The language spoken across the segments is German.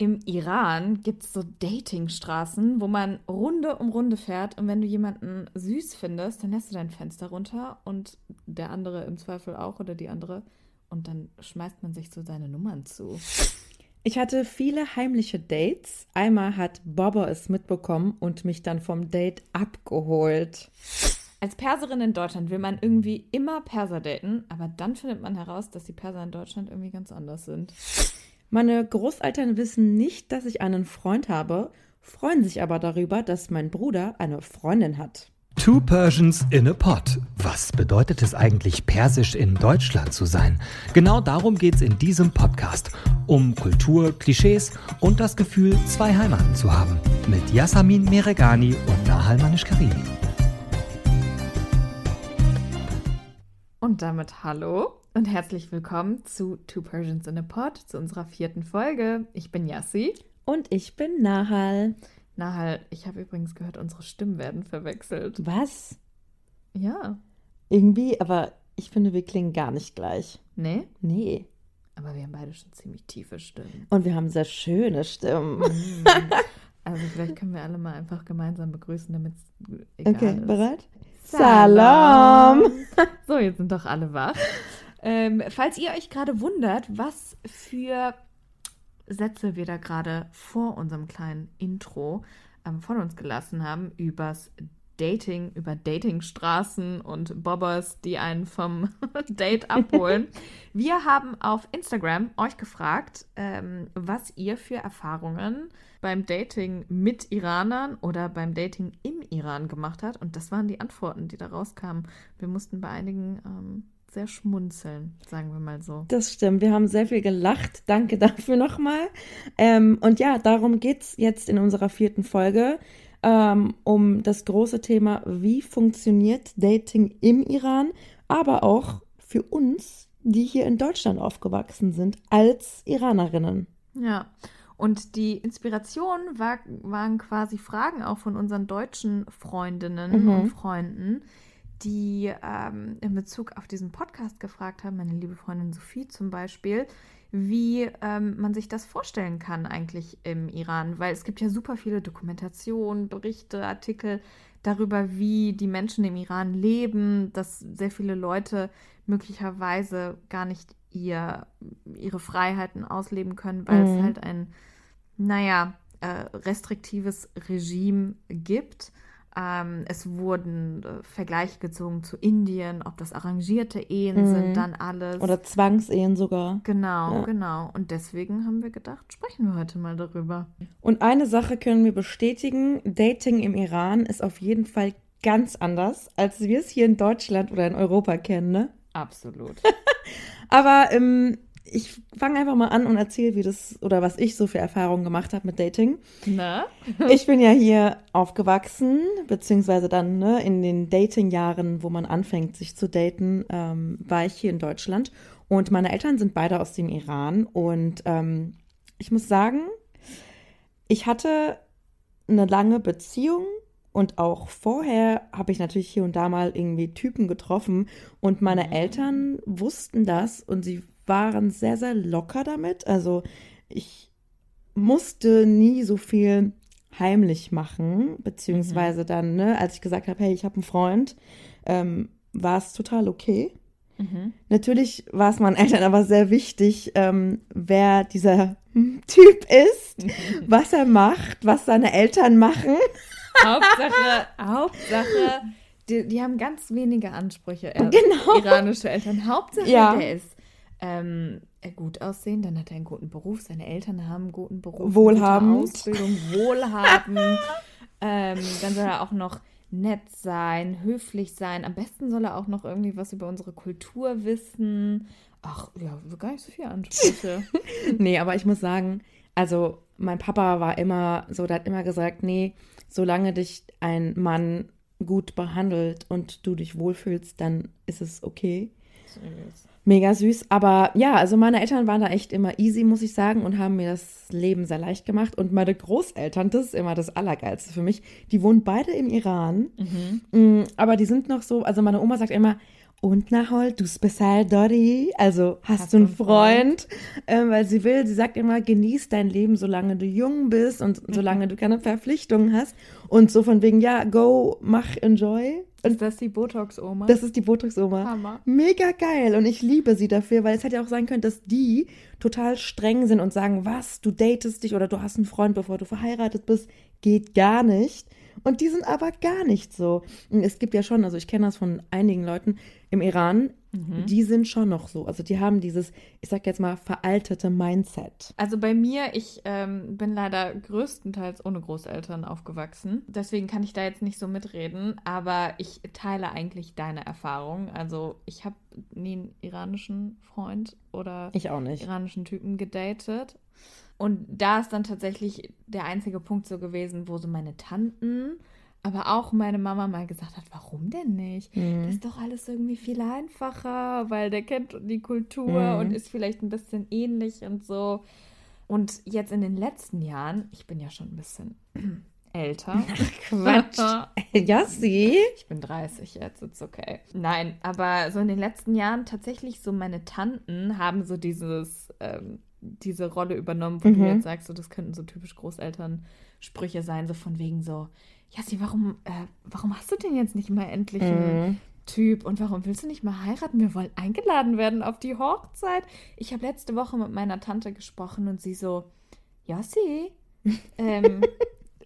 im Iran gibt es so Datingstraßen, wo man Runde um Runde fährt und wenn du jemanden süß findest, dann lässt du dein Fenster runter und der andere im Zweifel auch oder die andere und dann schmeißt man sich so seine Nummern zu. Ich hatte viele heimliche Dates. Einmal hat Bobber es mitbekommen und mich dann vom Date abgeholt. Als Perserin in Deutschland will man irgendwie immer Perser daten, aber dann findet man heraus, dass die Perser in Deutschland irgendwie ganz anders sind. Meine Großeltern wissen nicht, dass ich einen Freund habe, freuen sich aber darüber, dass mein Bruder eine Freundin hat. Two Persians in a Pot. Was bedeutet es eigentlich, persisch in Deutschland zu sein? Genau darum geht es in diesem Podcast. Um Kultur, Klischees und das Gefühl, zwei Heimaten zu haben. Mit Yasamin Meregani und Nahal Manish-Karimi. Und damit hallo und herzlich willkommen zu Two Persians in a Pod, zu unserer vierten Folge. Ich bin Yassi. Und ich bin Nahal. Nahal, ich habe übrigens gehört, unsere Stimmen werden verwechselt. Was? Ja. Irgendwie, aber ich finde, wir klingen gar nicht gleich. Nee? Nee. Aber wir haben beide schon ziemlich tiefe Stimmen. Und wir haben sehr schöne Stimmen. Mhm. Also vielleicht können wir alle mal einfach gemeinsam begrüßen, damit es egal Okay, ist. bereit? Salam. Salam. So, jetzt sind doch alle wach. Ähm, falls ihr euch gerade wundert, was für Sätze wir da gerade vor unserem kleinen Intro ähm, von uns gelassen haben, übers Dating, über Datingstraßen und Bobbers, die einen vom Date abholen. wir haben auf Instagram euch gefragt, ähm, was ihr für Erfahrungen beim Dating mit Iranern oder beim Dating im Iran gemacht habt. Und das waren die Antworten, die da rauskamen. Wir mussten bei einigen ähm, sehr schmunzeln, sagen wir mal so. Das stimmt. Wir haben sehr viel gelacht. Danke dafür nochmal. Ähm, und ja, darum geht es jetzt in unserer vierten Folge. Ähm, um das große Thema, wie funktioniert Dating im Iran, aber auch für uns, die hier in Deutschland aufgewachsen sind, als Iranerinnen. Ja, und die Inspiration war, waren quasi Fragen auch von unseren deutschen Freundinnen Mhm. und Freunden, die ähm, in Bezug auf diesen Podcast gefragt haben, meine liebe Freundin Sophie zum Beispiel, wie ähm, man sich das vorstellen kann eigentlich im Iran, weil es gibt ja super viele Dokumentationen, Berichte, Artikel darüber, wie die Menschen im Iran leben, dass sehr viele Leute möglicherweise gar nicht ihr, ihre Freiheiten ausleben können, weil es Mhm. halt ein, naja, äh, restriktives Regime gibt. Ähm, es wurden äh, Vergleiche gezogen zu Indien, ob das arrangierte Ehen Mhm. sind, dann alles. Oder Zwangsehen sogar. Genau, Ja. genau. Und deswegen haben wir gedacht, sprechen wir heute mal darüber. Und eine Sache können wir bestätigen, Dating im Iran ist auf jeden Fall ganz anders, als wir es hier in Deutschland oder in Europa kennen, ne? Absolut. Aber ähm, ich fange einfach mal an und erzähle, wie das oder was ich so für Erfahrungen gemacht habe mit Dating. Na? Ich bin ja hier aufgewachsen, beziehungsweise dann ne, in den Dating-Jahren, wo man anfängt, sich zu daten, ähm, war ich hier in Deutschland. Und meine Eltern sind beide aus dem Iran. Und ähm, ich muss sagen, ich hatte eine lange Beziehung und auch vorher habe ich natürlich hier und da mal irgendwie Typen getroffen. Und meine Mhm. Eltern wussten das und sie waren sehr, sehr locker damit. Also ich musste nie so viel heimlich machen, beziehungsweise dann, ne, als ich gesagt habe, hey, ich habe einen Freund, ähm, war es total okay. Mhm. Natürlich war es meinen Eltern aber sehr wichtig, ähm, wer dieser Typ ist, was er macht, was seine Eltern machen. Hauptsache, Hauptsache, die, die haben ganz wenige Ansprüche. äh, Genau. Iranische Eltern. Hauptsache, Ja. der ist ähm, gut aussehen, dann hat er einen guten Beruf, seine Eltern haben einen guten Beruf, Wohlhabend. Gute Ausbildung, wohlhabend. ähm, dann soll er auch noch nett sein, höflich sein. Am besten soll er auch noch irgendwie was über unsere Kultur wissen. Ach, ja, gar nicht so viele Ansprüche. Nee, aber ich muss sagen, also mein Papa war immer so, der hat immer gesagt, nee, solange dich ein Mann gut behandelt und du dich wohlfühlst, dann ist es okay. Mega süß. Aber ja, also meine Eltern waren da echt immer easy, muss ich sagen, und haben mir das Leben sehr leicht gemacht. Und meine Großeltern, das ist immer das Allergeilste für mich, die wohnen beide im Iran. Mhm. Mm, Aber die sind noch so, also meine Oma sagt immer, und Nahol, du special Dori, also hast, hast du einen Freund, Freund? Ähm, weil sie will, sie sagt immer, genieß dein Leben, solange du jung bist und mhm. solange du keine Verpflichtungen hast und so von wegen, ja, go, mach, enjoy. Ist das die Botox-Oma? Das ist die Botox-Oma. Hammer. Mega geil und ich liebe sie dafür, weil es hätte ja auch sein können, dass die total streng sind und sagen, was, du datest dich oder du hast einen Freund, bevor du verheiratet bist, geht gar nicht. Und die sind aber gar nicht so. Es gibt ja schon, also ich kenne das von einigen Leuten im Iran, mhm. die sind schon noch so. Also die haben dieses, ich sag jetzt mal, veraltete Mindset. Also bei mir, ich ähm, bin leider größtenteils ohne Großeltern aufgewachsen. Deswegen kann ich da jetzt nicht so mitreden, aber ich teile eigentlich deine Erfahrung. Also ich habe nie einen iranischen Freund oder ich auch nicht. iranischen Typen gedatet. Und da ist dann tatsächlich der einzige Punkt so gewesen, wo so meine Tanten, aber auch meine Mama mal gesagt hat, warum denn nicht? Mhm. Das ist doch alles irgendwie viel einfacher, weil der kennt die Kultur mhm. und ist vielleicht ein bisschen ähnlich und so. Und jetzt in den letzten Jahren, ich bin ja schon ein bisschen älter. Ach, Quatsch. ja, sie. Ich bin 30 jetzt, ist okay. Nein, aber so in den letzten Jahren tatsächlich so meine Tanten haben so dieses ähm, diese Rolle übernommen, wo mhm. du jetzt sagst, so, das könnten so typisch Großelternsprüche sein, so von wegen so, ja, sie, warum, äh, warum hast du denn jetzt nicht mal endlich einen mhm. Typ und warum willst du nicht mal heiraten? Wir wollen eingeladen werden auf die Hochzeit. Ich habe letzte Woche mit meiner Tante gesprochen und sie so, ja, sie, ähm,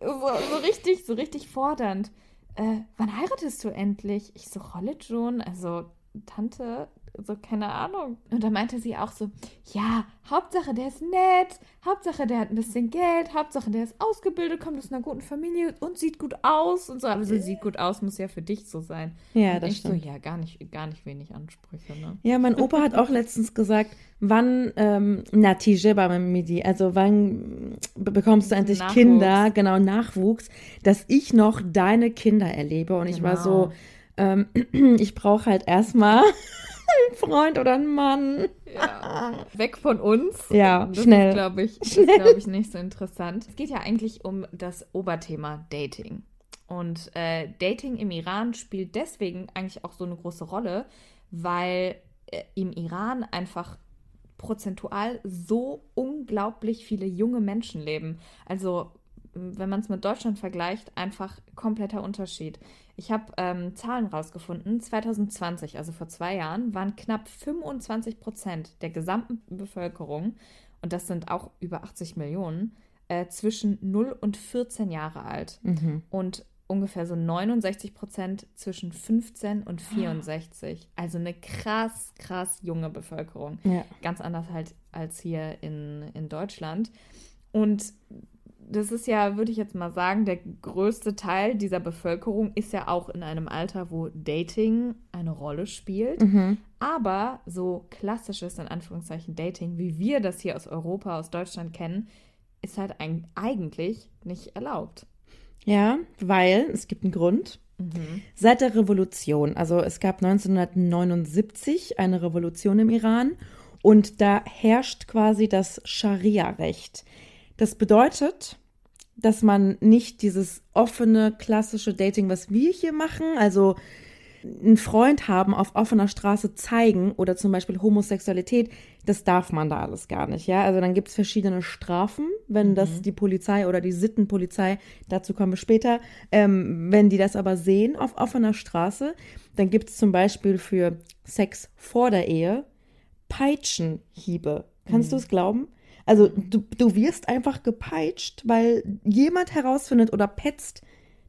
so, so, richtig, so richtig fordernd. Äh, wann heiratest du endlich? Ich so, Rolle schon, also Tante, so keine Ahnung. Und da meinte sie auch so, ja, Hauptsache der ist nett, Hauptsache der hat ein bisschen Geld, Hauptsache der ist ausgebildet, kommt aus einer guten Familie und sieht gut aus und so. Aber so sieht gut aus muss ja für dich so sein. Ja, und das ich stimmt. so, ja, gar nicht, gar nicht wenig Ansprüche, ne? Ja, mein Opa hat auch letztens gesagt, wann ähm, Natije Midi, also wann bekommst du endlich Nachwuchs. Kinder, genau, Nachwuchs, dass ich noch deine Kinder erlebe. Und genau. ich war so, genau. ähm, ich brauche halt erstmal ein Freund oder ein Mann. Ja. Weg von uns. Ja, das schnell. Glaube ich, das ist, glaube ich, nicht so interessant. Es geht ja eigentlich um das Oberthema Dating. Und äh, Dating im Iran spielt deswegen eigentlich auch so eine große Rolle, weil äh, im Iran einfach prozentual so unglaublich viele junge Menschen leben. Also wenn man es mit Deutschland vergleicht, einfach kompletter Unterschied. Ich habe ähm, Zahlen rausgefunden. 2020, also vor zwei Jahren, waren knapp 25 Prozent der gesamten Bevölkerung, und das sind auch über 80 Millionen, äh, zwischen 0 und 14 Jahre alt. Mhm. Und ungefähr so 69 Prozent zwischen 15 und 64. Also eine krass, krass junge Bevölkerung. Ja. Ganz anders halt als hier in, in Deutschland. Und das ist ja, würde ich jetzt mal sagen, der größte Teil dieser Bevölkerung ist ja auch in einem Alter, wo Dating eine Rolle spielt. Mhm. Aber so klassisches, in Anführungszeichen, Dating, wie wir das hier aus Europa, aus Deutschland kennen, ist halt eigentlich nicht erlaubt. Ja, weil es gibt einen Grund. Mhm. Seit der Revolution, also es gab 1979 eine Revolution im Iran und da herrscht quasi das Scharia-Recht. Das bedeutet, dass man nicht dieses offene, klassische Dating, was wir hier machen, also einen Freund haben, auf offener Straße zeigen oder zum Beispiel Homosexualität, das darf man da alles gar nicht, ja. Also dann gibt es verschiedene Strafen, wenn mhm. das die Polizei oder die Sittenpolizei, dazu kommen wir später, ähm, wenn die das aber sehen auf offener Straße, dann gibt es zum Beispiel für Sex vor der Ehe Peitschenhiebe. Kannst mhm. du es glauben? Also du, du wirst einfach gepeitscht, weil jemand herausfindet oder petzt,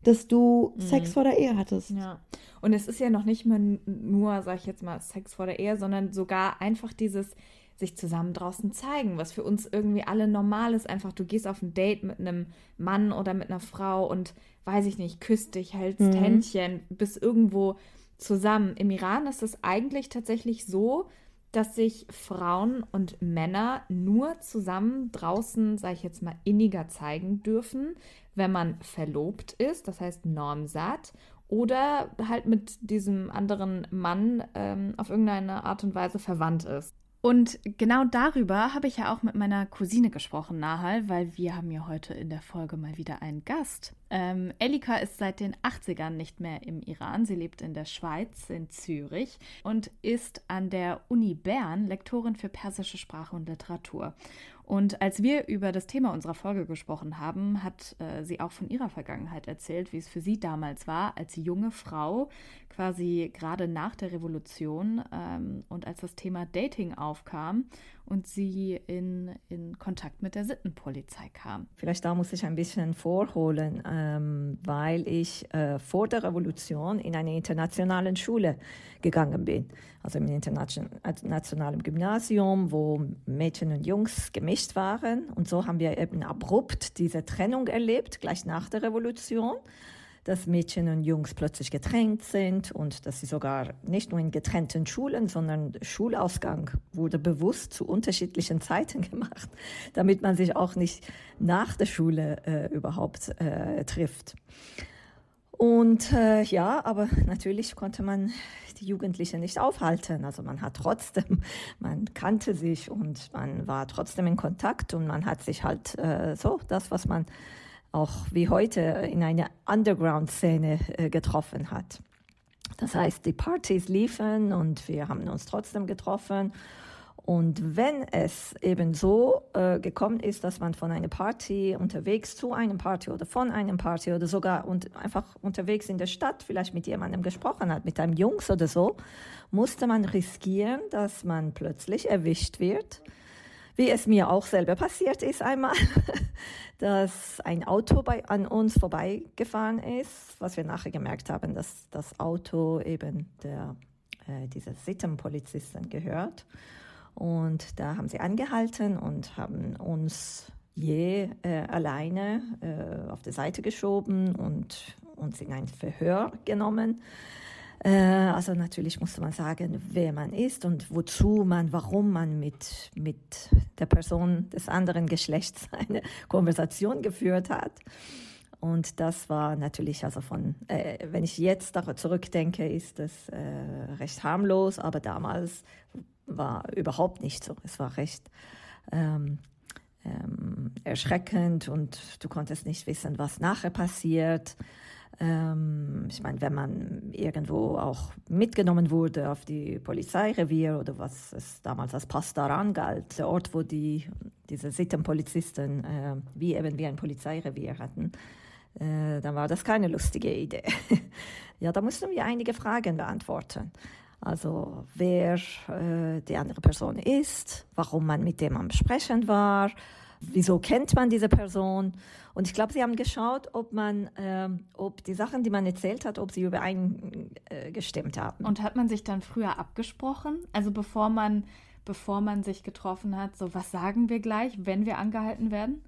dass du mhm. Sex vor der Ehe hattest. Ja. Und es ist ja noch nicht mal nur, sag ich jetzt mal, Sex vor der Ehe, sondern sogar einfach dieses sich zusammen draußen zeigen, was für uns irgendwie alle normal ist. Einfach, du gehst auf ein Date mit einem Mann oder mit einer Frau und weiß ich nicht, küsst dich, hältst mhm. Händchen, bist irgendwo zusammen. Im Iran ist es eigentlich tatsächlich so, dass sich Frauen und Männer nur zusammen draußen, sage ich jetzt mal, inniger zeigen dürfen, wenn man verlobt ist, das heißt normsatt, oder halt mit diesem anderen Mann ähm, auf irgendeine Art und Weise verwandt ist. Und genau darüber habe ich ja auch mit meiner Cousine gesprochen, Nahal, weil wir haben ja heute in der Folge mal wieder einen Gast. Ähm, Elika ist seit den 80ern nicht mehr im Iran. Sie lebt in der Schweiz, in Zürich und ist an der Uni Bern Lektorin für persische Sprache und Literatur. Und als wir über das Thema unserer Folge gesprochen haben, hat äh, sie auch von ihrer Vergangenheit erzählt, wie es für sie damals war, als junge Frau, quasi gerade nach der Revolution ähm, und als das Thema Dating aufkam und sie in, in Kontakt mit der Sittenpolizei kam. Vielleicht da muss ich ein bisschen vorholen, ähm, weil ich äh, vor der Revolution in eine internationale Schule gegangen bin, also im internationalen Gymnasium, wo Mädchen und Jungs gemischt waren. Und so haben wir eben abrupt diese Trennung erlebt, gleich nach der Revolution dass Mädchen und Jungs plötzlich getrennt sind und dass sie sogar nicht nur in getrennten Schulen, sondern Schulausgang wurde bewusst zu unterschiedlichen Zeiten gemacht, damit man sich auch nicht nach der Schule äh, überhaupt äh, trifft. Und äh, ja, aber natürlich konnte man die Jugendlichen nicht aufhalten. Also man hat trotzdem, man kannte sich und man war trotzdem in Kontakt und man hat sich halt äh, so das, was man auch wie heute in einer Underground-Szene äh, getroffen hat. Das heißt, die Partys liefen und wir haben uns trotzdem getroffen. Und wenn es eben so äh, gekommen ist, dass man von einer Party unterwegs zu einem Party oder von einem Party oder sogar und einfach unterwegs in der Stadt vielleicht mit jemandem gesprochen hat, mit einem Jungs oder so, musste man riskieren, dass man plötzlich erwischt wird wie es mir auch selber passiert ist einmal, dass ein Auto bei, an uns vorbeigefahren ist, was wir nachher gemerkt haben, dass das Auto eben der, äh, dieser Sittenpolizisten gehört. Und da haben sie angehalten und haben uns je äh, alleine äh, auf die Seite geschoben und uns in ein Verhör genommen. Äh, also natürlich musste man sagen, wer man ist und wozu man, warum man mit, mit der Person des anderen Geschlechts eine Konversation geführt hat. Und das war natürlich, also von, äh, wenn ich jetzt zurückdenke, ist das äh, recht harmlos, aber damals war überhaupt nicht so. Es war recht ähm, ähm, erschreckend und du konntest nicht wissen, was nachher passiert. Ähm, ich meine, wenn man irgendwo auch mitgenommen wurde auf die Polizeirevier oder was es damals als Pastaran galt, der Ort, wo die, diese Sittenpolizisten äh, wie eben wie ein Polizeirevier hatten, äh, dann war das keine lustige Idee. ja, da mussten wir einige Fragen beantworten. Also wer äh, die andere Person ist, warum man mit dem am Sprechen war, wieso kennt man diese Person? Und ich glaube, sie haben geschaut, ob man, äh, ob die Sachen, die man erzählt hat, ob sie übereingestimmt äh, haben. Und hat man sich dann früher abgesprochen? Also bevor man, bevor man sich getroffen hat, so was sagen wir gleich, wenn wir angehalten werden?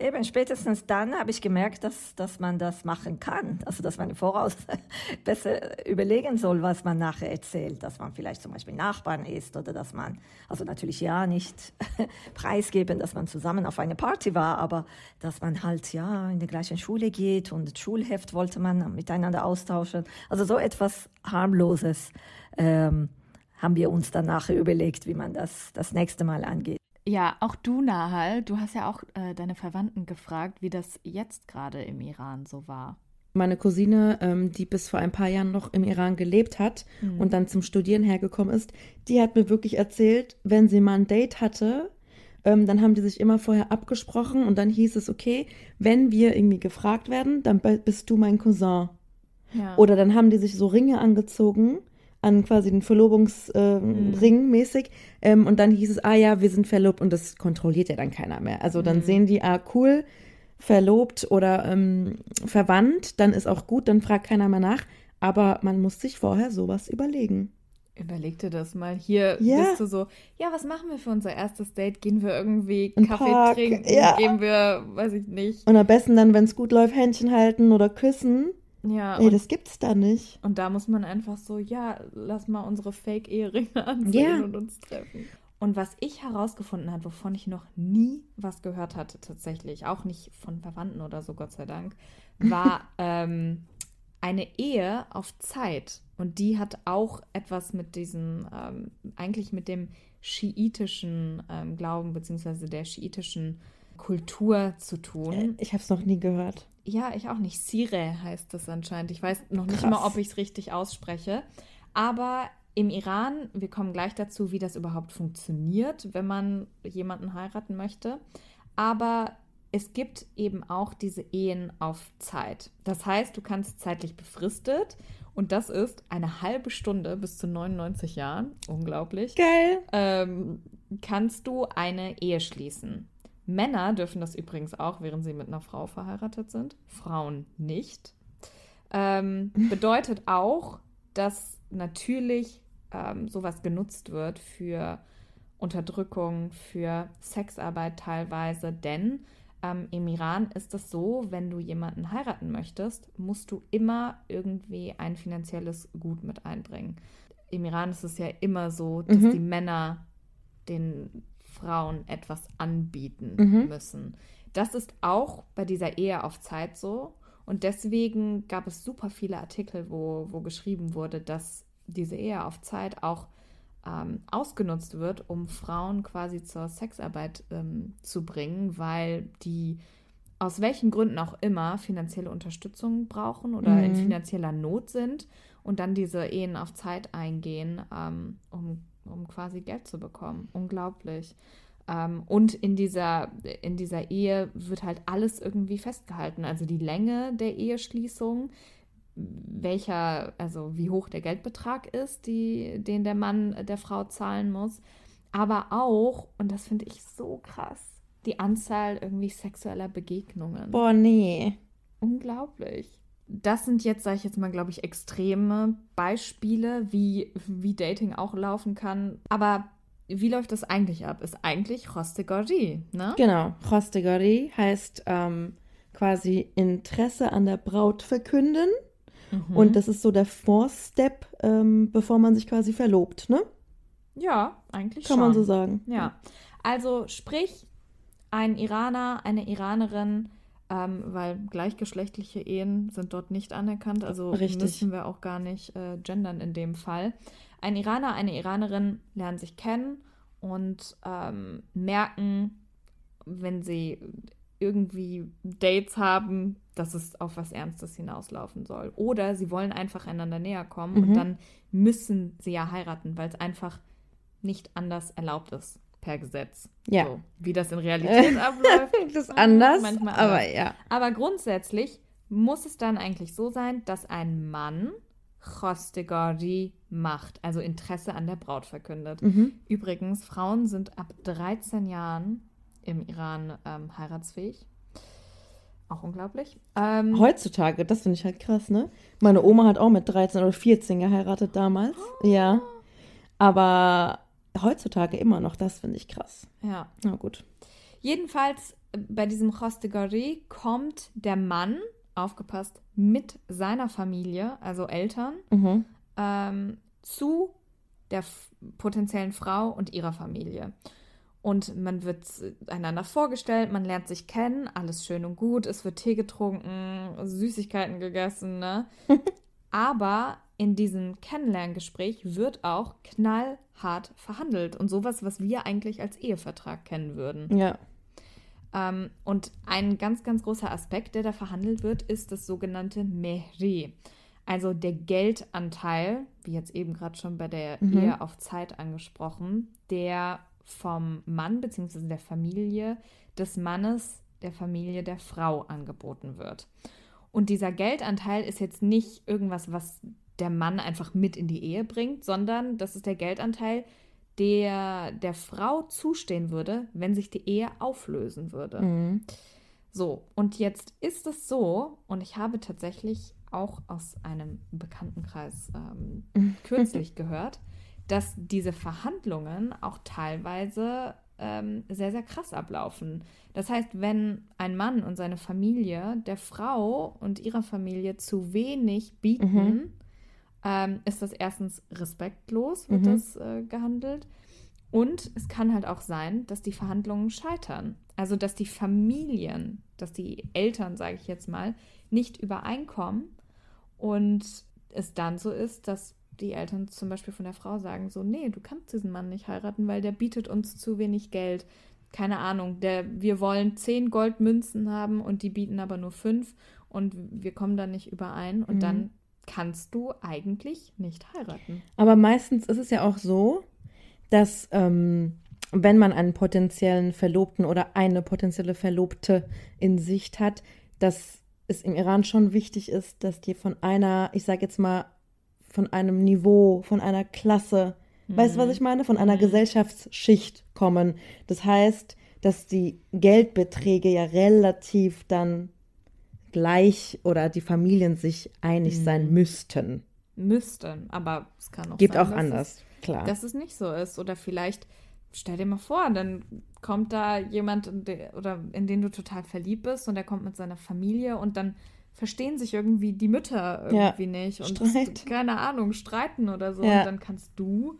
Eben, spätestens dann habe ich gemerkt, dass, dass man das machen kann. Also, dass man im Voraus besser überlegen soll, was man nachher erzählt. Dass man vielleicht zum Beispiel Nachbarn ist oder dass man, also natürlich ja nicht preisgeben, dass man zusammen auf eine Party war, aber dass man halt ja in die gleiche Schule geht und das Schulheft wollte man miteinander austauschen. Also so etwas harmloses ähm, haben wir uns dann nachher überlegt, wie man das das nächste Mal angeht. Ja, auch du, Nahal, du hast ja auch äh, deine Verwandten gefragt, wie das jetzt gerade im Iran so war. Meine Cousine, ähm, die bis vor ein paar Jahren noch im Iran gelebt hat mhm. und dann zum Studieren hergekommen ist, die hat mir wirklich erzählt, wenn sie mal ein Date hatte, ähm, dann haben die sich immer vorher abgesprochen und dann hieß es, okay, wenn wir irgendwie gefragt werden, dann bist du mein Cousin. Ja. Oder dann haben die sich so Ringe angezogen an quasi den Verlobungsring äh, mhm. mäßig. Ähm, und dann hieß es, ah ja, wir sind verlobt und das kontrolliert ja dann keiner mehr. Also dann mhm. sehen die, ah cool, verlobt oder ähm, verwandt, dann ist auch gut, dann fragt keiner mehr nach. Aber man muss sich vorher sowas überlegen. Überleg dir das mal. Hier ja. bist du so, ja, was machen wir für unser erstes Date? Gehen wir irgendwie Ein Kaffee Park, trinken? Ja. Gehen wir, weiß ich nicht. Und am besten dann, wenn es gut läuft, Händchen halten oder küssen. Ja. Ey, das gibt's da nicht. Und da muss man einfach so, ja, lass mal unsere Fake-Eheringe ansehen ja. und uns treffen. Und was ich herausgefunden habe, wovon ich noch nie was gehört hatte, tatsächlich, auch nicht von Verwandten oder so, Gott sei Dank, war ähm, eine Ehe auf Zeit. Und die hat auch etwas mit diesem, ähm, eigentlich mit dem schiitischen ähm, Glauben, beziehungsweise der schiitischen Kultur zu tun. Ich habe es noch nie gehört. Ja, ich auch nicht. Sire heißt das anscheinend. Ich weiß noch nicht Krass. mal, ob ich es richtig ausspreche. Aber im Iran, wir kommen gleich dazu, wie das überhaupt funktioniert, wenn man jemanden heiraten möchte. Aber es gibt eben auch diese Ehen auf Zeit. Das heißt, du kannst zeitlich befristet und das ist eine halbe Stunde bis zu 99 Jahren, unglaublich, Geil. ähm, kannst du eine Ehe schließen. Männer dürfen das übrigens auch, während sie mit einer Frau verheiratet sind. Frauen nicht. Ähm, bedeutet auch, dass natürlich ähm, sowas genutzt wird für Unterdrückung, für Sexarbeit teilweise, denn ähm, im Iran ist es so, wenn du jemanden heiraten möchtest, musst du immer irgendwie ein finanzielles Gut mit einbringen. Im Iran ist es ja immer so, dass Mhm. die Männer den Frauen etwas anbieten Mhm. müssen. Das ist auch bei dieser Ehe auf Zeit so. Und deswegen gab es super viele Artikel, wo, wo geschrieben wurde, dass diese Ehe auf Zeit auch ähm, ausgenutzt wird, um Frauen quasi zur Sexarbeit ähm, zu bringen, weil die aus welchen Gründen auch immer finanzielle Unterstützung brauchen oder in Mhm. finanzieller Not sind und dann diese Ehen auf Zeit eingehen, ähm, um, um quasi Geld zu bekommen. Unglaublich. Ähm, und in dieser, in dieser Ehe wird halt alles irgendwie festgehalten. Also die Länge der Eheschließung, welcher, also wie hoch der Geldbetrag ist, die, den der Mann der Frau zahlen muss. Aber auch, und das finde ich so krass, die Anzahl irgendwie sexueller Begegnungen. Boah, nee. Unglaublich. Das sind jetzt, sage ich jetzt mal, glaube ich, extreme Beispiele, wie, wie Dating auch laufen kann. Aber wie läuft das eigentlich ab? Ist eigentlich Rostegori, ne? Genau. Rostegori heißt ähm, quasi Interesse an der Braut verkünden. Mhm. Und das ist so der Four-Step, ähm, bevor man sich quasi verlobt, ne? Ja, eigentlich Kann schon. man so sagen. Ja. Also sprich, ein Iraner, eine Iranerin, ähm, weil gleichgeschlechtliche Ehen sind dort nicht anerkannt, also Richtig. müssen wir auch gar nicht äh, gendern in dem Fall. Ein Iraner, eine Iranerin lernen sich kennen und ähm, merken, wenn sie irgendwie Dates haben, dass es auf was Ernstes hinauslaufen soll. Oder sie wollen einfach einander näher kommen und Mhm. dann müssen sie ja heiraten, weil es einfach nicht anders erlaubt ist per Gesetz. Ja. So, wie das in Realität abläuft. Das ist anders, manchmal aber anders. ja. Aber grundsätzlich muss es dann eigentlich so sein, dass ein Mann Khostegori macht, also Interesse an der Braut verkündet. Mhm. Übrigens, Frauen sind ab 13 Jahren im Iran ähm, heiratsfähig. Auch unglaublich. Ähm, Heutzutage, das finde ich halt krass, ne? Meine Oma hat auch mit 13 oder 14 geheiratet damals. Ja. Aber heutzutage immer noch, das finde ich krass. ja. Na gut. Jedenfalls äh, bei diesem Khostegori kommt der Mann, aufgepasst, mit seiner Familie, also Eltern, Mhm. ähm, zu der potenziellen Frau und ihrer Familie. Und man wird äh, einander vorgestellt, man lernt sich kennen, alles schön und gut, es wird Tee getrunken, Süßigkeiten gegessen, ne? Aber in diesem Kennenlerngespräch wird auch knallhart verhandelt und sowas, was wir eigentlich als Ehevertrag kennen würden. Ja. Ähm, und ein ganz, ganz großer Aspekt, der da verhandelt wird, ist das sogenannte Mehri. Also der Geldanteil, wie jetzt eben gerade schon bei der Mhm. Ehe auf Zeit angesprochen, der vom Mann bzw. der Familie des Mannes, der Familie der Frau angeboten wird. Und dieser Geldanteil ist jetzt nicht irgendwas, was der Mann einfach mit in die Ehe bringt, sondern das ist der Geldanteil, der der Frau zustehen würde, wenn sich die Ehe auflösen würde. Mhm. So, und jetzt ist es so, und ich habe tatsächlich auch aus einem Bekanntenkreis ähm, kürzlich gehört, dass diese Verhandlungen auch teilweise ähm, sehr, sehr krass ablaufen. Das heißt, wenn ein Mann und seine Familie der Frau und ihrer Familie zu wenig bieten, ähm, ist das erstens respektlos, wird Mhm. das äh, gehandelt. Und es kann halt auch sein, dass die Verhandlungen scheitern. Also, dass die Familien, dass die Eltern, sage ich jetzt mal, nicht übereinkommen und es dann so ist, dass die Eltern zum Beispiel von der Frau sagen, so, nee, du kannst diesen Mann nicht heiraten, weil der bietet uns zu wenig Geld. keine Ahnung, der, wir wollen zehn Goldmünzen haben und die bieten aber nur fünf und wir kommen dann nicht überein und Mhm. dann kannst du eigentlich nicht heiraten. Aber meistens ist es ja auch so, dass ähm, wenn man einen potenziellen Verlobten oder eine potenzielle Verlobte in Sicht hat, dass es im Iran schon wichtig ist, dass die von einer, ich sage jetzt mal, von einem Niveau, von einer Klasse, weißt du, was ich meine? Von einer Gesellschaftsschicht kommen. Das heißt, dass die Geldbeträge ja relativ dann gleich oder die Familien sich einig sein müssten. Müssten, aber es kann auch Gibt sein, auch anders, Es, klar. dass es nicht so ist. Oder vielleicht, stell dir mal vor, dann kommt da jemand, in de, oder in den du total verliebt bist und der kommt mit seiner Familie und dann verstehen sich irgendwie die Mütter Ja, irgendwie nicht und Streit. keine Ahnung, streiten oder so. Ja. Und dann kannst du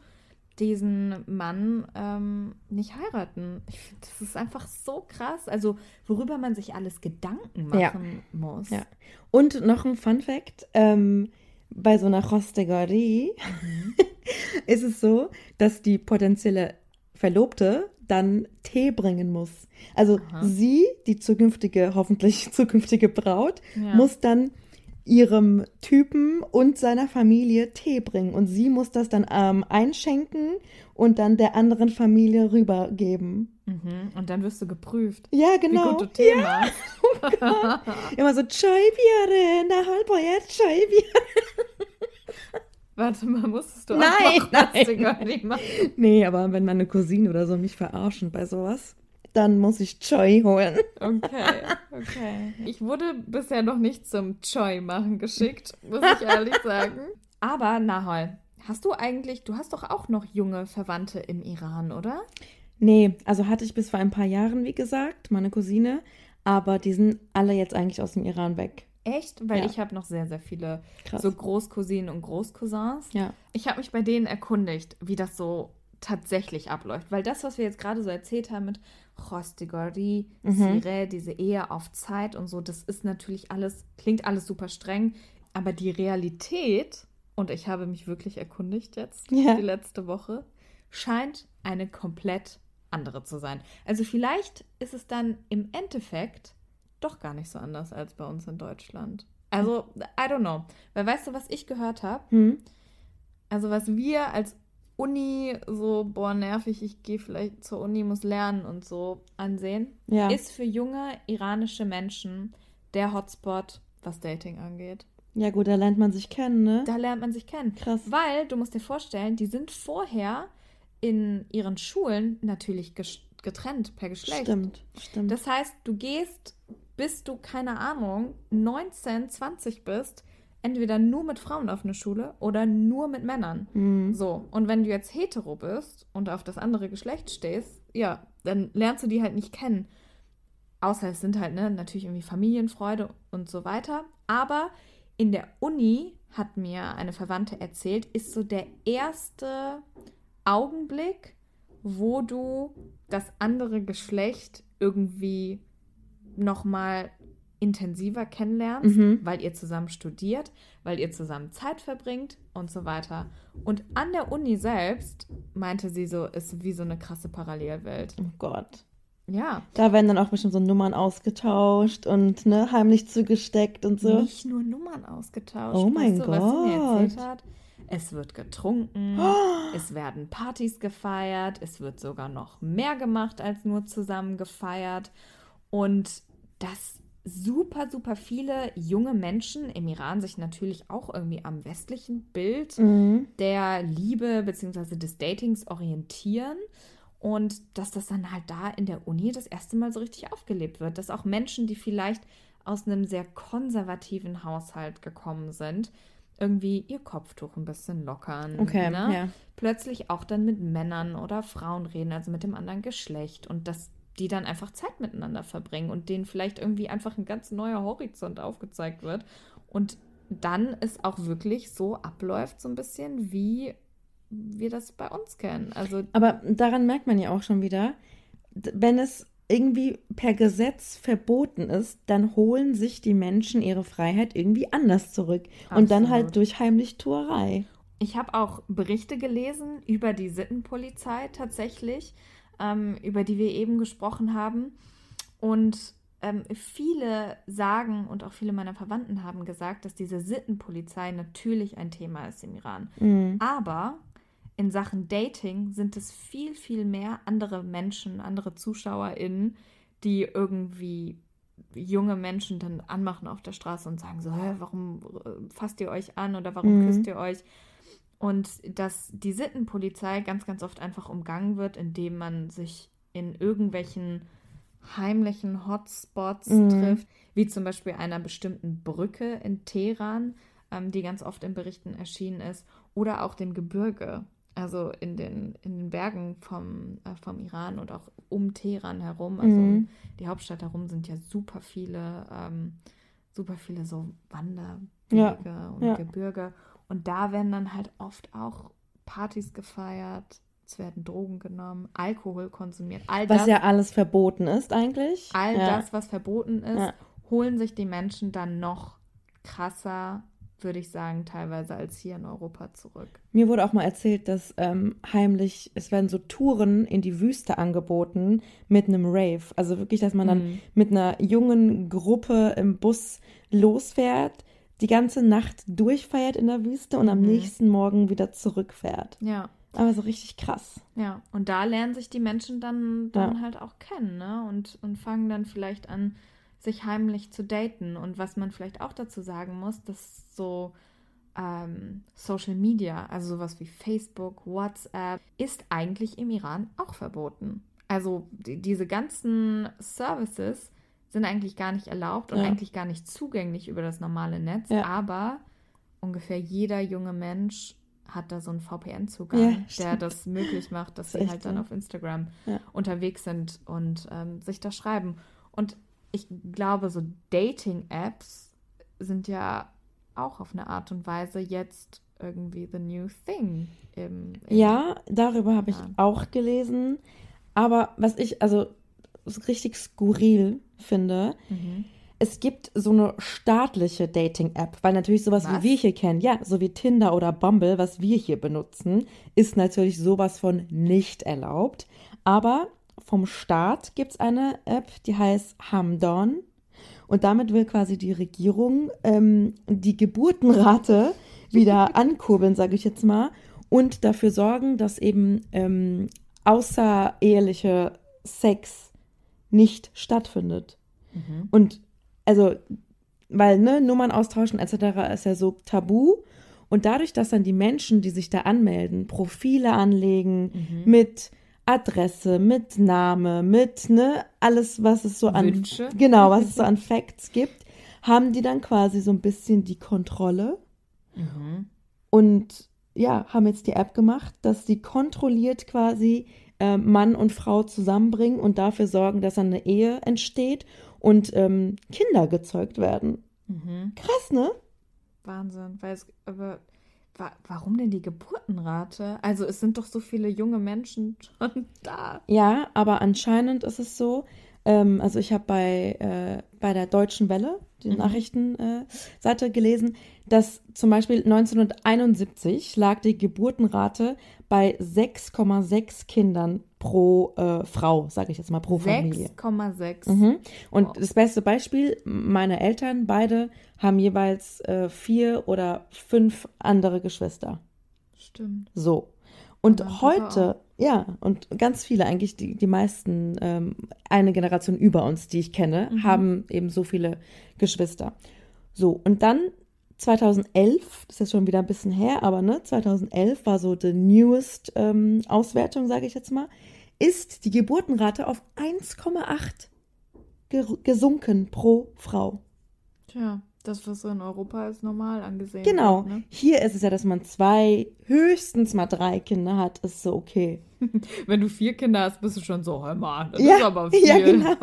diesen Mann ähm, nicht heiraten. Ich finde, das ist einfach so krass. Also, worüber man sich alles Gedanken machen Ja. muss. Ja. Und noch ein Fun Fact: ähm, Bei so einer Rostegori ist es so, dass die potenzielle Verlobte dann Tee bringen muss. Also Aha. sie, die zukünftige, hoffentlich zukünftige Braut, Ja. muss dann ihrem Typen und seiner Familie Tee bringen. Und sie muss das dann ähm, einschenken und dann der anderen Familie rübergeben. Mhm. Und dann wirst du geprüft. Ja, Wie genau. gut du Tee machst. Immer so, Chai Biere, na halb jetzt Chai Biere. Warte mal, musstest du Nein, auch nein. Machen? Nee, aber wenn meine Cousine oder so mich verarschen bei sowas, dann muss ich Choi holen. Okay, okay. Ich wurde bisher noch nicht zum Choi machen geschickt, muss ich ehrlich sagen. Aber Nahol, hast du eigentlich, du hast doch auch noch junge Verwandte im Iran, oder? Nee, also hatte ich bis vor ein paar Jahren, wie gesagt, meine Cousine, aber die sind alle jetzt eigentlich aus dem Iran weg. Echt? Weil Ja. ich habe noch sehr, sehr viele Krass. so Großcousinen und Großcousins. Ja. Ich habe mich bei denen erkundigt, wie das so tatsächlich abläuft. Weil das, was wir jetzt gerade so erzählt haben mit Rostigori, Mhm. Sire, diese Ehe auf Zeit und so, das ist natürlich alles, klingt alles super streng. Aber die Realität, und ich habe mich wirklich erkundigt jetzt, Ja. die letzte Woche, scheint eine komplett andere zu sein. Also vielleicht ist es dann im Endeffekt doch gar nicht so anders als bei uns in Deutschland. Also, I don't know. Weil weißt du, was ich gehört habe? Hm? Also was wir als Uni so, boah, nervig, ich gehe vielleicht zur Uni, muss lernen und so ansehen, Ja. ist für junge iranische Menschen der Hotspot, was Dating angeht. ja, gut, da lernt man sich kennen, ne? Da lernt man sich kennen. Krass. Weil, du musst dir vorstellen, die sind vorher in ihren Schulen natürlich getrennt per Geschlecht. Stimmt, stimmt. Das heißt, du gehst, bis du, keine Ahnung, 19, 20 bist, entweder nur mit Frauen auf eine Schule oder nur mit Männern. Mhm. So, und wenn du jetzt hetero bist und auf das andere Geschlecht stehst, ja, dann lernst du die halt nicht kennen. Außer es sind halt, ne, natürlich irgendwie Familienfreude und so weiter. Aber in der Uni, hat mir eine Verwandte erzählt, ist so der erste Augenblick, wo du das andere Geschlecht irgendwie nochmal intensiver kennenlernst, Mhm. weil ihr zusammen studiert, weil ihr zusammen Zeit verbringt und so weiter. Und an der Uni selbst, meinte sie so, ist wie so eine krasse Parallelwelt. Oh Gott. Ja. Da werden dann auch bestimmt so Nummern ausgetauscht und ne, heimlich zugesteckt und so. Nicht nur Nummern ausgetauscht. Oh mein weißt du, was sie mir Gott. erzählt hat? Es wird getrunken, es werden Partys gefeiert, es wird sogar noch mehr gemacht als nur zusammen gefeiert. Und dass super, super viele junge Menschen im Iran sich natürlich auch irgendwie am westlichen Bild Mhm. der Liebe bzw. des Datings orientieren und dass das dann halt da in der Uni das erste Mal so richtig aufgelebt wird, dass auch Menschen, die vielleicht aus einem sehr konservativen Haushalt gekommen sind, irgendwie ihr Kopftuch ein bisschen lockern. Okay, ne? ja. Plötzlich auch dann mit Männern oder Frauen reden, also mit dem anderen Geschlecht und dass die dann einfach Zeit miteinander verbringen und denen vielleicht irgendwie einfach ein ganz neuer Horizont aufgezeigt wird und dann es auch wirklich so abläuft, so ein bisschen wie wir das bei uns kennen. Also Aber daran merkt man ja auch schon wieder, wenn es irgendwie per Gesetz verboten ist, dann holen sich die Menschen ihre Freiheit irgendwie anders zurück. Und dann Absolut. halt durch Heimlichtuerei. Ich habe auch Berichte gelesen über die Sittenpolizei tatsächlich. Ähm, über die wir eben gesprochen haben. Und ähm, viele sagen und auch viele meiner Verwandten haben gesagt, dass diese Sittenpolizei natürlich ein Thema ist im Iran. Mhm. Aber in Sachen Dating sind es viel, viel mehr andere Menschen, andere ZuschauerInnen, die irgendwie junge Menschen dann anmachen auf der Straße und sagen so, warum äh, fasst ihr euch an oder warum Mhm. küsst ihr euch? Und dass die Sittenpolizei ganz, ganz oft einfach umgangen wird, indem man sich in irgendwelchen heimlichen Hotspots Mhm. trifft, wie zum Beispiel einer bestimmten Brücke in Teheran, ähm, die ganz oft in Berichten erschienen ist, oder auch dem Gebirge, also in den, in den Bergen vom, äh, vom Iran und auch um Teheran herum, also Mhm. um die Hauptstadt herum sind ja super viele, ähm, super viele so Wanderwege und ja. Gebirge. Und da werden dann halt oft auch Partys gefeiert, es werden Drogen genommen, Alkohol konsumiert. All Was das, ja alles verboten ist eigentlich. all ja. das, was verboten ist, Ja. holen sich die Menschen dann noch krasser, würde ich sagen, teilweise als hier in Europa zurück. Mir wurde auch mal erzählt, dass ähm, heimlich, es werden so Touren in die Wüste angeboten mit einem Rave. Also wirklich, dass man dann Mhm. mit einer jungen Gruppe im Bus losfährt, die ganze Nacht durchfeiert in der Wüste und am Mhm. nächsten Morgen wieder zurückfährt. Ja. Aber so richtig krass. Ja, und da lernen sich die Menschen dann, dann Ja. halt auch kennen, ne? Und, und fangen dann vielleicht an, sich heimlich zu daten. Und was man vielleicht auch dazu sagen muss, dass so ähm, Social Media, also sowas wie Facebook, WhatsApp, ist eigentlich im Iran auch verboten. Also die, diese ganzen Services sind eigentlich gar nicht erlaubt und Ja. eigentlich gar nicht zugänglich über das normale Netz. Ja. Aber ungefähr jeder junge Mensch hat da so einen VPN-Zugang, Ja, der das möglich macht, dass Das sie halt dann so. auf Instagram unterwegs sind und ähm, sich da schreiben. Und ich glaube, so Dating-Apps sind ja auch auf eine Art und Weise jetzt irgendwie the new thing. Im, im Ja, darüber habe ich auch gelesen. Aber was ich also so richtig skurril finde, Mhm. es gibt so eine staatliche Dating-App, weil natürlich sowas Was? wie wir hier kennen, ja, so wie Tinder oder Bumble, was wir hier benutzen, ist natürlich sowas von nicht erlaubt. Aber vom Staat gibt es eine App, die heißt Hamdon. Und damit will quasi die Regierung ähm, die Geburtenrate wieder ankurbeln, sage ich jetzt mal, und dafür sorgen, dass eben ähm, außereheliche Sex nicht stattfindet. Mhm. Und also, weil, ne, Nummern austauschen etc. ist ja so tabu. Und dadurch, dass dann die Menschen, die sich da anmelden, Profile anlegen Mhm. mit Adresse, mit Name, mit, ne, alles, was es so an, Wünsche. genau, was es so an Facts gibt, haben die dann quasi so ein bisschen die Kontrolle Mhm. und ja, haben jetzt die App gemacht, dass sie kontrolliert quasi äh, Mann und Frau zusammenbringen und dafür sorgen, dass eine Ehe entsteht und ähm, Kinder gezeugt werden. Mhm. Krass, ne? Wahnsinn. Weil es, aber wa warum denn die Geburtenrate? Also es sind doch so viele junge Menschen schon da. Ja, aber anscheinend ist es so, ähm, also ich habe bei, äh, bei der Deutschen Welle, die Mhm. Nachrichtenseite, äh, gelesen, dass zum Beispiel 1971 lag die Geburtenrate bei 6,6 Kindern pro äh, Frau, sage ich jetzt mal, pro Familie. 6,6. Mhm. Und Wow. das beste Beispiel, meine Eltern beide haben jeweils äh, vier oder fünf andere Geschwister. Stimmt. So. Und Papa heute, ja, und ganz viele, eigentlich die, die meisten, ähm, eine Generation über uns, die ich kenne, Mhm. haben eben so viele Geschwister. So, und dann 2011, das ist jetzt schon wieder ein bisschen her, aber ne, 2011 war so die newest ähm, Auswertung, sage ich jetzt mal, ist die Geburtenrate auf 1,8 ge gesunken pro Frau. Tja, das, was in Europa als normal angesehen Genau. wird. Ne? Hier ist es ja, dass man zwei, höchstens mal drei Kinder hat, ist so okay. Wenn du vier Kinder hast, bist du schon so, hör mal, das Ja, ist aber viel. ja, genau.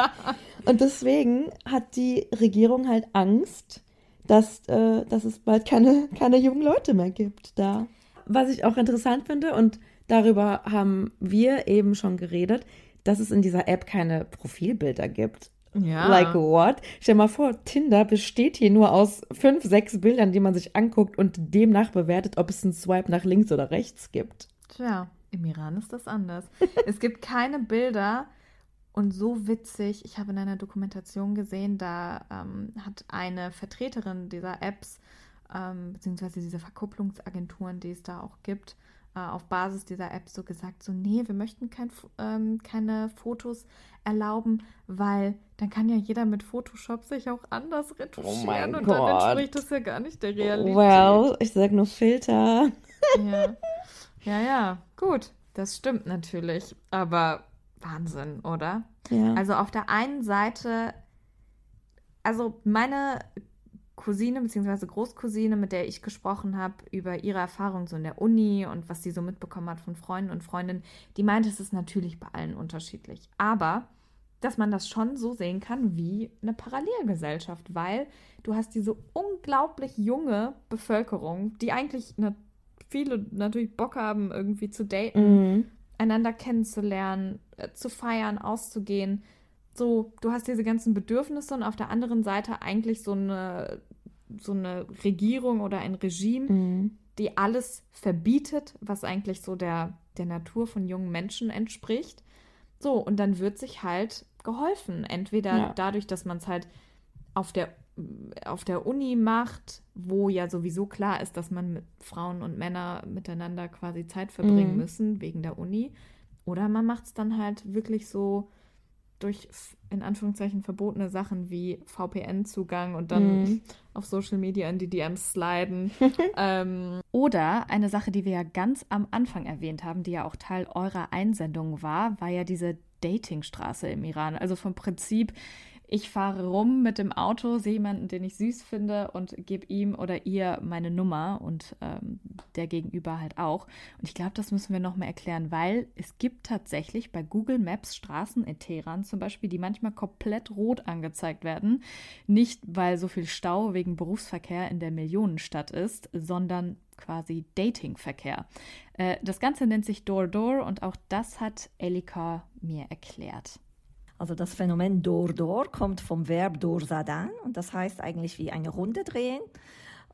Und deswegen hat die Regierung halt Angst, dass, äh, dass es bald keine, keine jungen Leute mehr gibt da. Was ich auch interessant finde, und darüber haben wir eben schon geredet, dass es in dieser App keine Profilbilder gibt. Ja. Like what? Stell mal vor, Tinder besteht hier nur aus fünf, sechs Bildern, die man sich anguckt und demnach bewertet, ob es einen Swipe nach links oder rechts gibt. Tja, Im Iran ist das anders. es gibt keine Bilder und so witzig. Ich habe in einer Dokumentation gesehen, da ähm, hat eine Vertreterin dieser Apps, ähm, beziehungsweise dieser Verkupplungsagenturen, die es da auch gibt, äh, auf Basis dieser App so gesagt, so, nee, wir möchten kein, ähm, keine Fotos erlauben, weil dann kann ja jeder mit Photoshop sich auch anders retuschieren Oh und Gott. dann entspricht das ja gar nicht der Realität. Well, ich sag nur Filter. Ja. ja, ja, gut, das stimmt natürlich, aber Wahnsinn, oder? Ja. Also auf der einen Seite, also meine Cousine bzw. Großcousine, mit der ich gesprochen habe über ihre Erfahrungen so in der Uni und was sie so mitbekommen hat von Freunden und Freundinnen, die meinte, es ist natürlich bei allen unterschiedlich. Aber dass man das schon so sehen kann wie eine Parallelgesellschaft, weil du hast diese unglaublich junge Bevölkerung, die eigentlich ne, viele natürlich Bock haben, irgendwie zu daten, Mhm. einander kennenzulernen, äh, zu feiern, auszugehen. So, du hast diese ganzen Bedürfnisse und auf der anderen Seite eigentlich so eine, so eine Regierung oder ein Regime, Mhm. die alles verbietet, was eigentlich so der, der Natur von jungen Menschen entspricht. So, und dann wird sich halt geholfen. Entweder Ja. dadurch, dass man es halt auf der, auf der Uni macht, wo ja sowieso klar ist, dass man mit Frauen und Männer miteinander quasi Zeit verbringen Mhm. müssen wegen der Uni. Oder man macht es dann halt wirklich so durch in Anführungszeichen verbotene Sachen wie VPN-Zugang und dann Mhm. auf Social Media in die DMs sliden. ähm, oder eine Sache, die wir ja ganz am Anfang erwähnt haben, die ja auch Teil eurer Einsendung war, war ja diese Datingstraße im Iran. Also vom Prinzip, ich fahre rum mit dem Auto, sehe jemanden, den ich süß finde und gebe ihm oder ihr meine Nummer und ähm, der Gegenüber halt auch. Und ich glaube, das müssen wir nochmal erklären, weil es gibt tatsächlich bei Google Maps Straßen in Teheran zum Beispiel, die manchmal komplett rot angezeigt werden. Nicht, weil so viel Stau wegen Berufsverkehr in der Millionenstadt ist, sondern quasi Datingverkehr. Äh, das Ganze nennt sich Door Door und auch das hat Elika mir erklärt. Also das Phänomen Dor-Dor kommt vom Verb Dorsadan und das heißt eigentlich wie eine Runde drehen.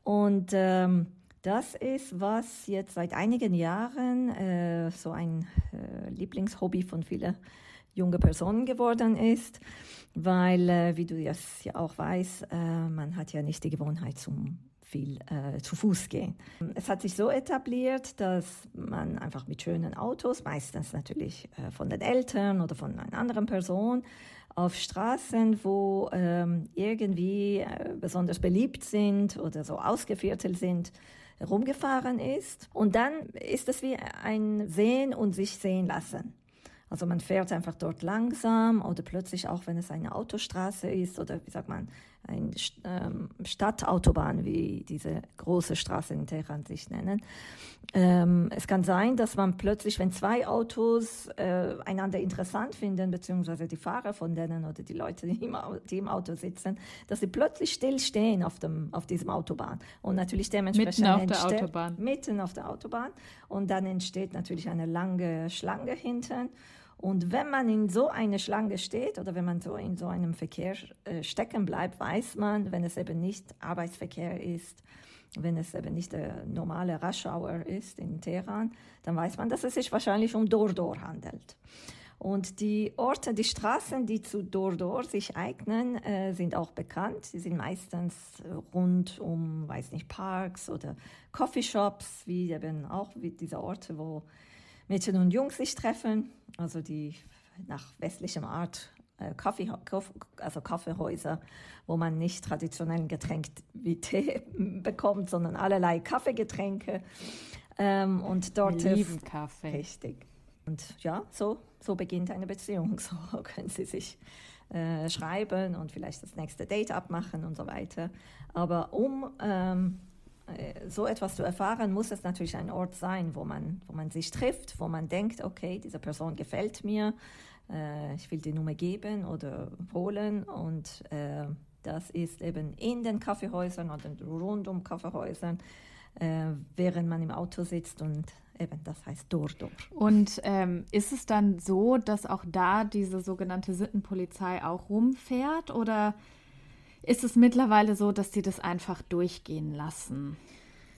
Und ähm, das ist, was jetzt seit einigen Jahren äh, so ein äh, Lieblingshobby von vielen junge Personen geworden ist, weil, äh, wie du das ja auch weißt, äh, man hat ja nicht die Gewohnheit zum viel äh, zu Fuß gehen. Es hat sich so etabliert, dass man einfach mit schönen Autos, meistens natürlich äh, von den Eltern oder von einer anderen Person, auf Straßen, wo ähm, irgendwie äh, besonders beliebt sind oder so ausgeviertelt sind, herumgefahren ist. Und dann ist es wie ein Sehen und sich sehen lassen. Also man fährt einfach dort langsam oder plötzlich auch, wenn es eine Autostraße ist oder wie sagt man, eine ähm, Stadtautobahn, wie diese große Straße in Teheran sich nennen. Ähm, es kann sein, dass man plötzlich, wenn zwei Autos äh, einander interessant finden, beziehungsweise die Fahrer von denen oder die Leute, die im, die im Auto sitzen, dass sie plötzlich stillstehen auf, dem, auf diesem Autobahn. Und natürlich dementsprechend Mitten auf der Autobahn. mitten auf der Autobahn. Und dann entsteht natürlich eine lange Schlange hinten. Und wenn man in so eine Schlange steht oder wenn man so in so einem Verkehr äh, stecken bleibt, weiß man, wenn es eben nicht Arbeitsverkehr ist, wenn es eben nicht der normale Rush Hour ist in Teheran, dann weiß man, dass es sich wahrscheinlich um Dor-Dor handelt. Und die Orte, die Straßen, die zu Dor-Dor sich eignen, äh, sind auch bekannt. Sie sind meistens rund um, weiß nicht, Parks oder Coffeeshops, wie eben auch wie diese Orte, wo Mädchen und Jungs sich treffen, also die nach westlichem Art äh, Kaffee, also Kaffeehäuser, wo man nicht traditionellen Getränk wie Tee bekommt, sondern allerlei Kaffeegetränke. Ähm, und dort Wir ist- lieben Kaffee. Richtig. Und ja, so, so beginnt eine Beziehung. So können sie sich äh, schreiben und vielleicht das nächste Date abmachen und so weiter. Aber um ähm, äh, so etwas zu erfahren, muss es natürlich ein Ort sein, wo man, wo man sich trifft, wo man denkt, okay, diese Person gefällt mir, äh, ich will die Nummer geben oder holen. Und äh, das ist eben in den Kaffeehäusern oder rund um Kaffeehäusern, äh, während man im Auto sitzt und eben das heißt Dor-Dor. Und ähm, ist es dann so, dass auch da diese sogenannte Sittenpolizei auch rumfährt? Oder ist es mittlerweile so, dass die das einfach durchgehen lassen?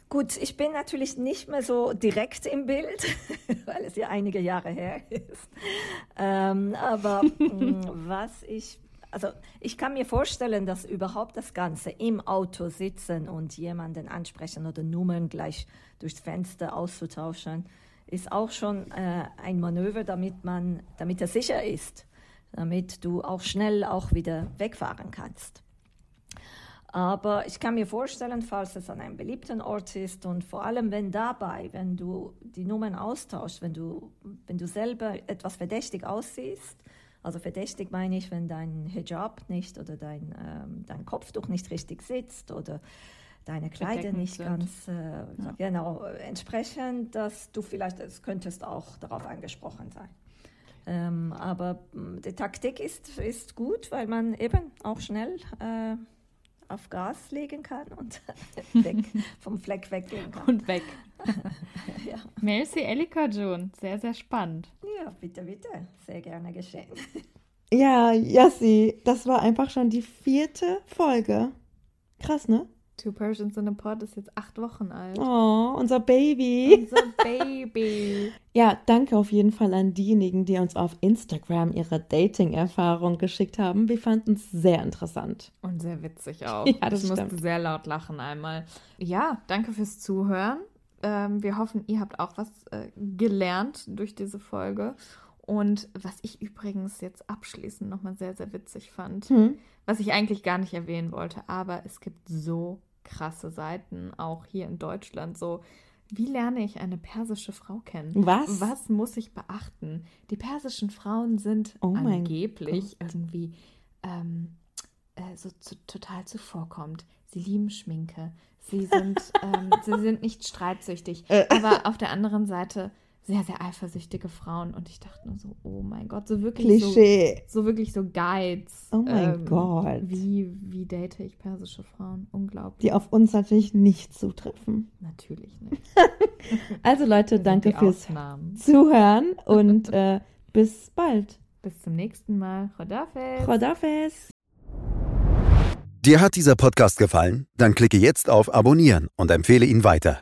Gut, ich bin natürlich nicht mehr so direkt im Bild, weil es ja einige Jahre her ist. Ähm, aber mm, was ich, also ich kann mir vorstellen, dass überhaupt das Ganze im Auto sitzen und jemanden ansprechen oder Nummern gleich durchs Fenster auszutauschen, ist auch schon äh, ein Manöver, damit man, damit er sicher ist, damit du auch schnell auch wieder wegfahren kannst. Aber ich kann mir vorstellen, falls es an einem beliebten Ort ist und vor allem, wenn dabei, wenn du die Nummern austauschst, wenn du, wenn du selber etwas verdächtig aussiehst, also verdächtig meine ich, wenn dein Hijab nicht oder dein, ähm, dein Kopftuch nicht richtig sitzt oder deine Kleider nicht sind. ganz äh, genau entsprechend, dass du vielleicht, es könntest auch darauf angesprochen sein. Ähm, aber die Taktik ist, ist gut, weil man eben auch schnell äh, auf Gas legen kann und weg, vom Fleck weggehen kann. Und weg. Ja. Merci, Elika June. Sehr, sehr spannend. ja, bitte, bitte. Sehr gerne geschehen. Ja, Yassi, das war einfach schon die vierte Folge. Krass, ne? Two Persians in a Pod ist jetzt acht Wochen alt. Oh, unser Baby. Unser Baby. Ja, danke auf jeden Fall an diejenigen, die uns auf Instagram ihre Dating-Erfahrung geschickt haben. Wir fanden es sehr interessant. Und sehr witzig auch. Ja, das ich musste stimmt. sehr laut lachen einmal. Ja, danke fürs Zuhören. Ähm, wir hoffen, ihr habt auch was äh, gelernt durch diese Folge. Und was ich übrigens jetzt abschließend nochmal sehr, sehr witzig fand, Hm. was ich eigentlich gar nicht erwähnen wollte, aber es gibt so krasse Seiten, auch hier in Deutschland, so, wie lerne ich eine persische Frau kennen? Was? Was muss ich beachten? Die persischen Frauen sind Oh angeblich irgendwie ähm, äh, so zu, total zuvorkommt. Sie lieben Schminke. Sie sind, ähm, sie sind nicht streitsüchtig. Äh. Aber auf der anderen Seite sehr, sehr eifersüchtige Frauen. Und ich dachte nur so, oh mein Gott, so wirklich so, Klischee. so wirklich so Guides. ähm, Oh mein Gott. Wie, wie date ich persische Frauen? Unglaublich. Die auf uns natürlich nicht zutreffen. Natürlich nicht. Also Leute, danke fürs Ausnahmen. Zuhören und äh, bis bald. Bis zum nächsten Mal. Rodafes. Rodafes. Dir hat dieser Podcast gefallen? Dann klicke jetzt auf Abonnieren und empfehle ihn weiter.